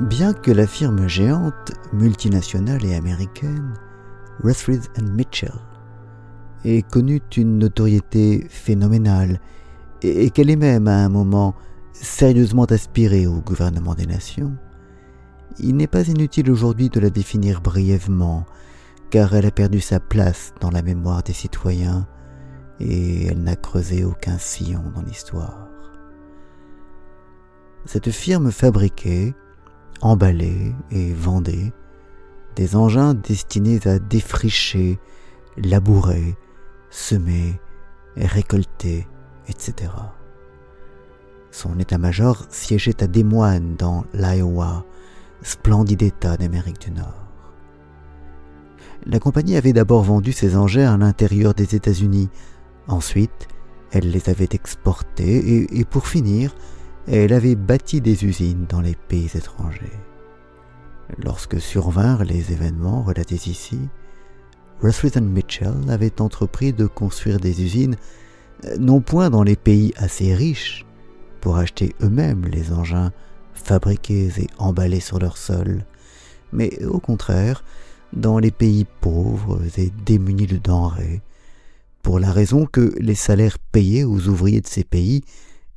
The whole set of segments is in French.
Bien que la firme géante, multinationale et américaine, Ruthridge Mitchell, ait connu une notoriété phénoménale et qu'elle ait même à un moment sérieusement aspiré au gouvernement des nations, il n'est pas inutile aujourd'hui de la définir brièvement, car elle a perdu sa place dans la mémoire des citoyens et elle n'a creusé aucun sillon dans l'histoire. Cette firme fabriquait, emballait et vendait des engins destinés à défricher, labourer, semer, récolter, etc. Son état-major siégeait à Des Moines dans l'Iowa, splendide État d'Amérique du Nord. La compagnie avait d'abord vendu ses engins à l'intérieur des États-Unis, ensuite elle les avait exportés et, pour finir, elle avait bâti des usines dans les pays étrangers. Lorsque survinrent les événements relatés ici, Ruthven Mitchell avait entrepris de construire des usines euh, non point dans les pays assez riches pour acheter eux-mêmes les engins fabriqués et emballés sur leur sol, mais au contraire dans les pays pauvres et démunis de denrées, pour la raison que les salaires payés aux ouvriers de ces pays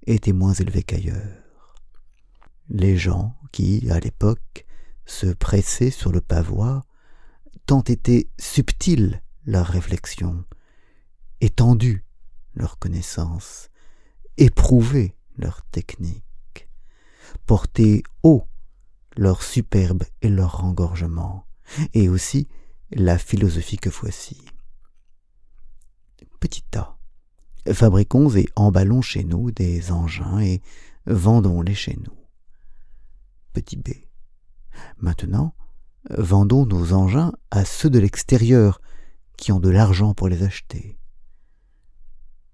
étaient moins élevés qu'ailleurs. Les gens qui, à l'époque, se pressaient sur le pavois, tant étaient subtils leurs réflexions, étendues leur connaissance, éprouvées leur technique, porter haut leur superbe et leur rengorgement, et aussi la philosophie que voici. Petit A. Fabriquons et emballons chez nous des engins et vendons-les chez nous. Petit B. Maintenant, vendons nos engins à ceux de l'extérieur qui ont de l'argent pour les acheter.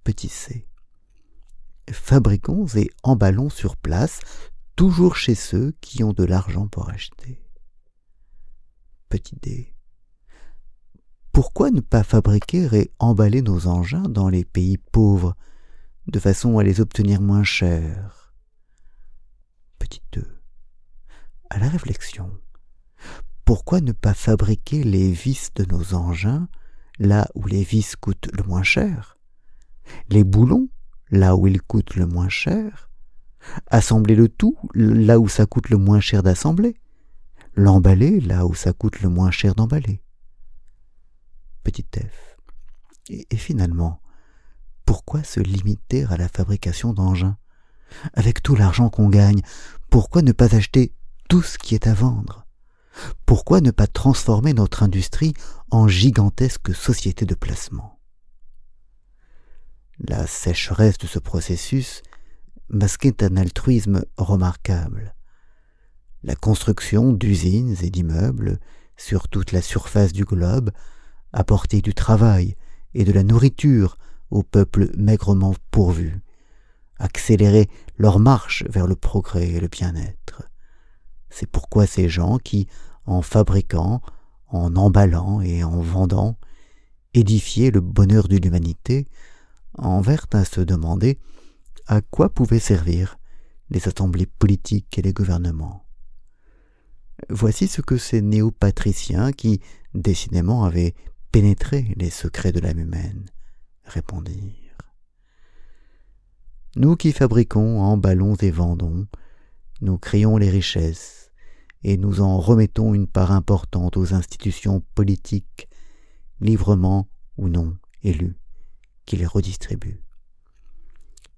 Petit c. Fabriquons et emballons sur place, toujours chez ceux qui ont de l'argent pour acheter. Petit d. Pourquoi ne pas fabriquer et emballer nos engins dans les pays pauvres, de façon à les obtenir moins chers? Petit 2. À la réflexion, pourquoi ne pas fabriquer les vis de nos engins là où les vis coûtent le moins cher, les boulons là où ils coûtent le moins cher, assembler le tout là où ça coûte le moins cher d'assembler, l'emballer là où ça coûte le moins cher d'emballer? Petit f. Et, et finalement, pourquoi se limiter à la fabrication d'engins? Avec tout l'argent qu'on gagne, pourquoi ne pas acheter tout ce qui est à vendre? Pourquoi ne pas transformer notre industrie en gigantesque société de placement? La sécheresse de ce processus masquait un altruisme remarquable. La construction d'usines et d'immeubles sur toute la surface du globe apportait du travail et de la nourriture aux peuples maigrement pourvus, accélérait leur marche vers le progrès et le bien-être. C'est pourquoi ces gens qui, en fabriquant, en emballant et en vendant, édifiaient le bonheur de l'humanité, en vinrent à se demander à quoi pouvaient servir les assemblées politiques et les gouvernements. Voici ce que ces néo-patriciens qui, décidément, avaient pénétré les secrets de l'âme humaine, répondirent. Nous qui fabriquons, emballons et vendons, nous créons les richesses, et nous en remettons une part importante aux institutions politiques, librement ou non élues, qui les redistribuent.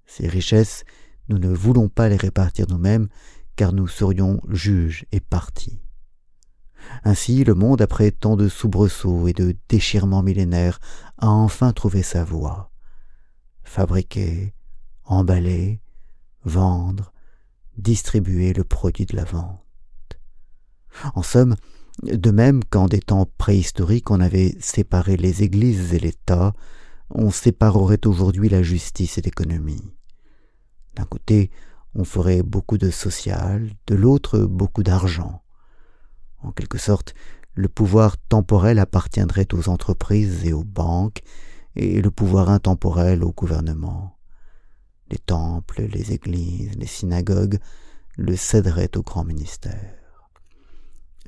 Ces richesses, nous ne voulons pas les répartir nous-mêmes, car nous serions juges et partis. Ainsi, le monde, après tant de soubresauts et de déchirements millénaires, a enfin trouvé sa voie. Fabriquer, emballer, vendre, distribuer le produit de la vente. En somme, de même qu'en des temps préhistoriques on avait séparé les églises et l'État, on séparerait aujourd'hui la justice et l'économie. D'un côté, on ferait beaucoup de social, de l'autre beaucoup d'argent. En quelque sorte, le pouvoir temporel appartiendrait aux entreprises et aux banques, et le pouvoir intemporel au gouvernement. Les temples, les églises, les synagogues le céderaient au grand ministère.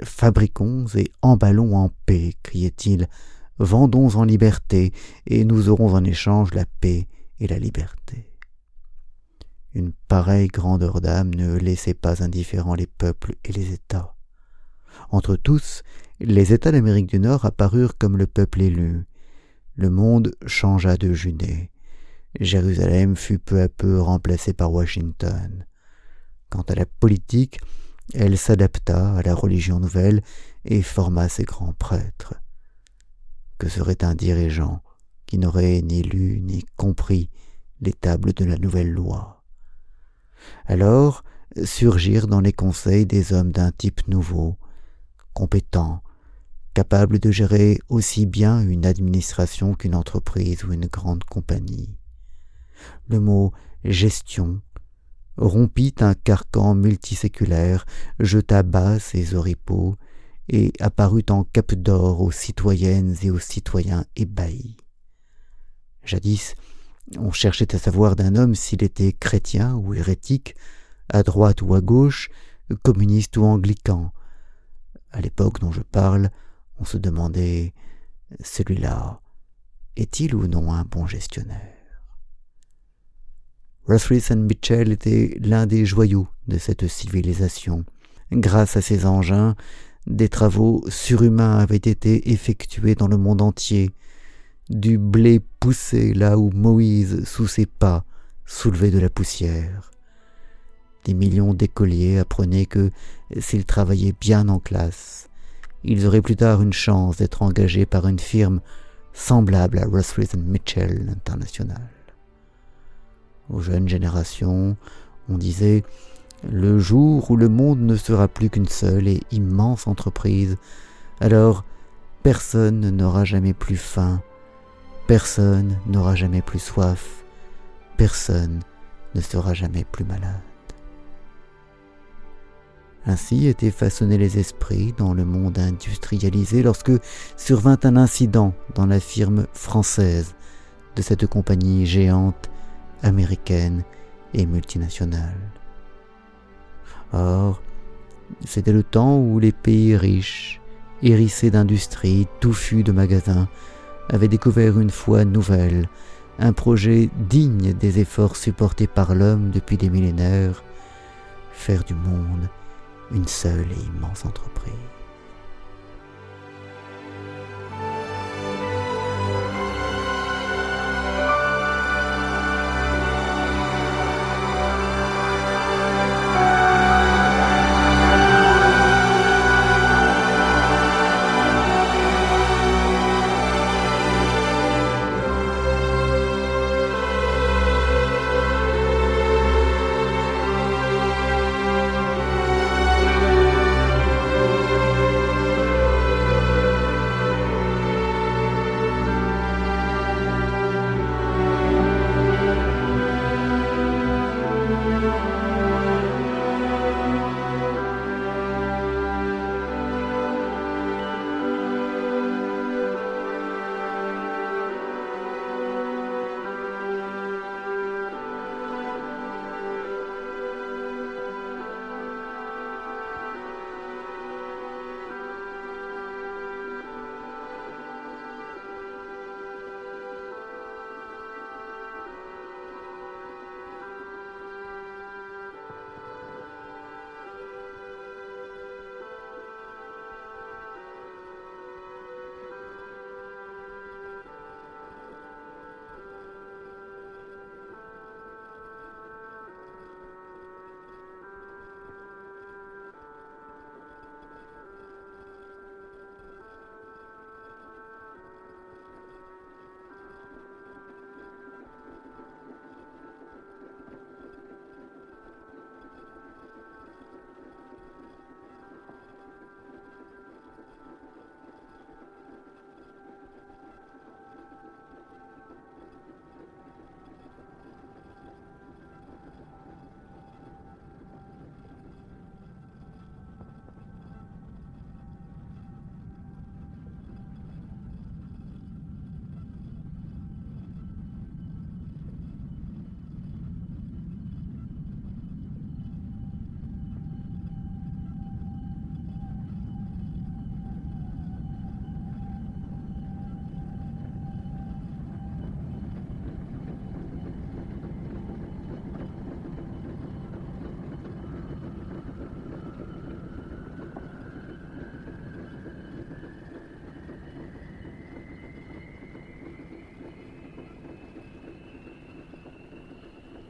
Fabriquons et emballons en paix, criait-il, vendons en liberté, et nous aurons en échange la paix et la liberté. Une pareille grandeur d'âme ne laissait pas indifférents les peuples et les États. Entre tous, les États d'Amérique du Nord apparurent comme le peuple élu. Le monde changea de juné. Jérusalem fut peu à peu remplacée par Washington. Quant à la politique, elle s'adapta à la religion nouvelle et forma ses grands prêtres. Que serait un dirigeant qui n'aurait ni lu ni compris les tables de la nouvelle loi? Alors surgirent dans les conseils des hommes d'un type nouveau, compétents, capables de gérer aussi bien une administration qu'une entreprise ou une grande compagnie. Le mot gestion rompit un carcan multiséculaire, jeta bas ses oripeaux, et apparut en cap d'or aux citoyennes et aux citoyens ébahis. Jadis, on cherchait à savoir d'un homme s'il était chrétien ou hérétique, à droite ou à gauche, communiste ou anglican. À l'époque dont je parle, on se demandait celui-là est-il ou non un bon gestionnaire? Ruthris Mitchell était l'un des joyaux de cette civilisation. Grâce à ses engins, des travaux surhumains avaient été effectués dans le monde entier. Du blé poussait là où Moïse, sous ses pas, soulevait de la poussière. Des millions d'écoliers apprenaient que, s'ils travaillaient bien en classe, ils auraient plus tard une chance d'être engagés par une firme semblable à Ruthris Mitchell International aux jeunes générations, on disait le jour où le monde ne sera plus qu'une seule et immense entreprise, alors personne n'aura jamais plus faim, personne n'aura jamais plus soif, personne ne sera jamais plus malade. Ainsi étaient façonnés les esprits dans le monde industrialisé lorsque survint un incident dans la firme française de cette compagnie géante américaine et multinationale. Or, c'était le temps où les pays riches, hérissés d'industries, touffus de magasins, avaient découvert une foi nouvelle, un projet digne des efforts supportés par l'homme depuis des millénaires, faire du monde une seule et immense entreprise.